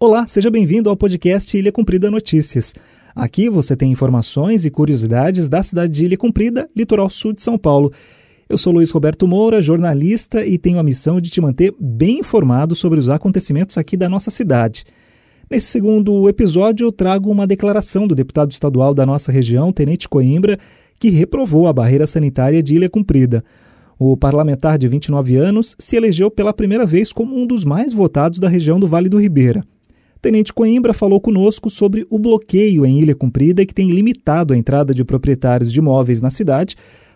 Olá, seja bem-vindo ao podcast Ilha Cumprida Notícias. Aqui você tem informações e curiosidades da cidade de Ilha Cumprida, litoral sul de São Paulo. Eu sou Luiz Roberto Moura, jornalista e tenho a missão de te manter bem informado sobre os acontecimentos aqui da nossa cidade. Nesse segundo episódio, eu trago uma declaração do deputado estadual da nossa região, Tenente Coimbra, que reprovou a barreira sanitária de Ilha Cumprida. O parlamentar de 29 anos se elegeu pela primeira vez como um dos mais votados da região do Vale do Ribeira. Tenente Coimbra falou conosco sobre o bloqueio em Ilha Cumprida que tem limitado a entrada de proprietários de imóveis na cidade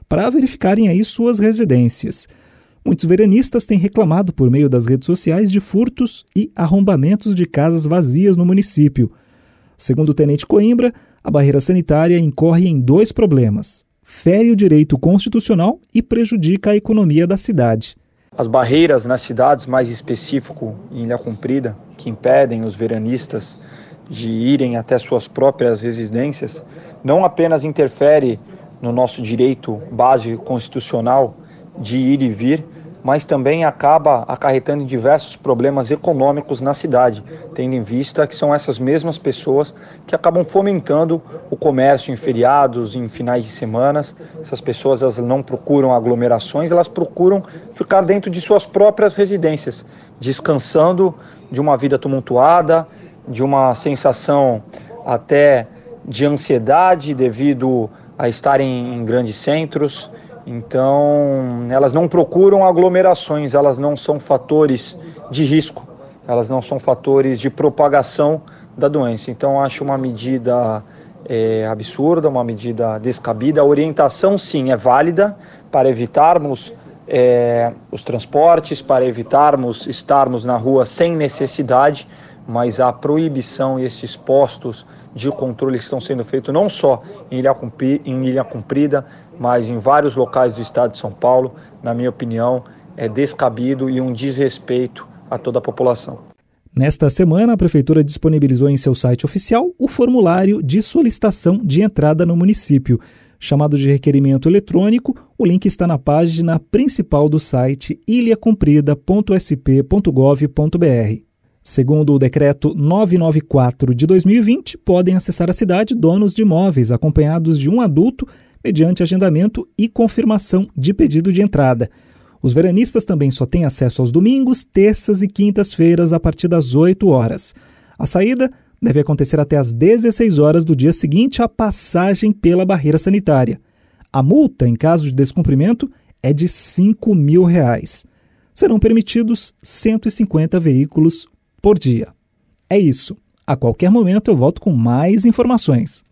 para verificarem aí suas residências. Muitos veranistas têm reclamado por meio das redes sociais de furtos e arrombamentos de casas vazias no município. Segundo o tenente Coimbra, a barreira sanitária incorre em dois problemas: fere o direito constitucional e prejudica a economia da cidade. As barreiras nas cidades, mais específico em Ilha Comprida, que impedem os veranistas de irem até suas próprias residências, não apenas interfere no nosso direito básico constitucional de ir e vir, mas também acaba acarretando diversos problemas econômicos na cidade, tendo em vista que são essas mesmas pessoas que acabam fomentando o comércio em feriados, em finais de semanas. Essas pessoas elas não procuram aglomerações, elas procuram ficar dentro de suas próprias residências, descansando de uma vida tumultuada, de uma sensação até de ansiedade devido a estarem em grandes centros então, elas não procuram aglomerações, elas não são fatores de risco, elas não são fatores de propagação da doença. Então, acho uma medida é, absurda, uma medida descabida. A orientação, sim, é válida para evitarmos é, os transportes, para evitarmos estarmos na rua sem necessidade, mas a proibição e esses postos de controle que estão sendo feitos não só em Ilha, em Ilha Cumprida, mas em vários locais do estado de São Paulo, na minha opinião, é descabido e um desrespeito a toda a população. Nesta semana, a Prefeitura disponibilizou em seu site oficial o formulário de solicitação de entrada no município. Chamado de requerimento eletrônico, o link está na página principal do site ilhacumprida.sp.gov.br. Segundo o decreto 994 de 2020, podem acessar a cidade donos de imóveis acompanhados de um adulto mediante agendamento e confirmação de pedido de entrada. Os veranistas também só têm acesso aos domingos, terças e quintas-feiras a partir das 8 horas. A saída deve acontecer até às 16 horas do dia seguinte à passagem pela barreira sanitária. A multa, em caso de descumprimento, é de 5 mil reais. Serão permitidos 150 veículos por dia. É isso. A qualquer momento eu volto com mais informações.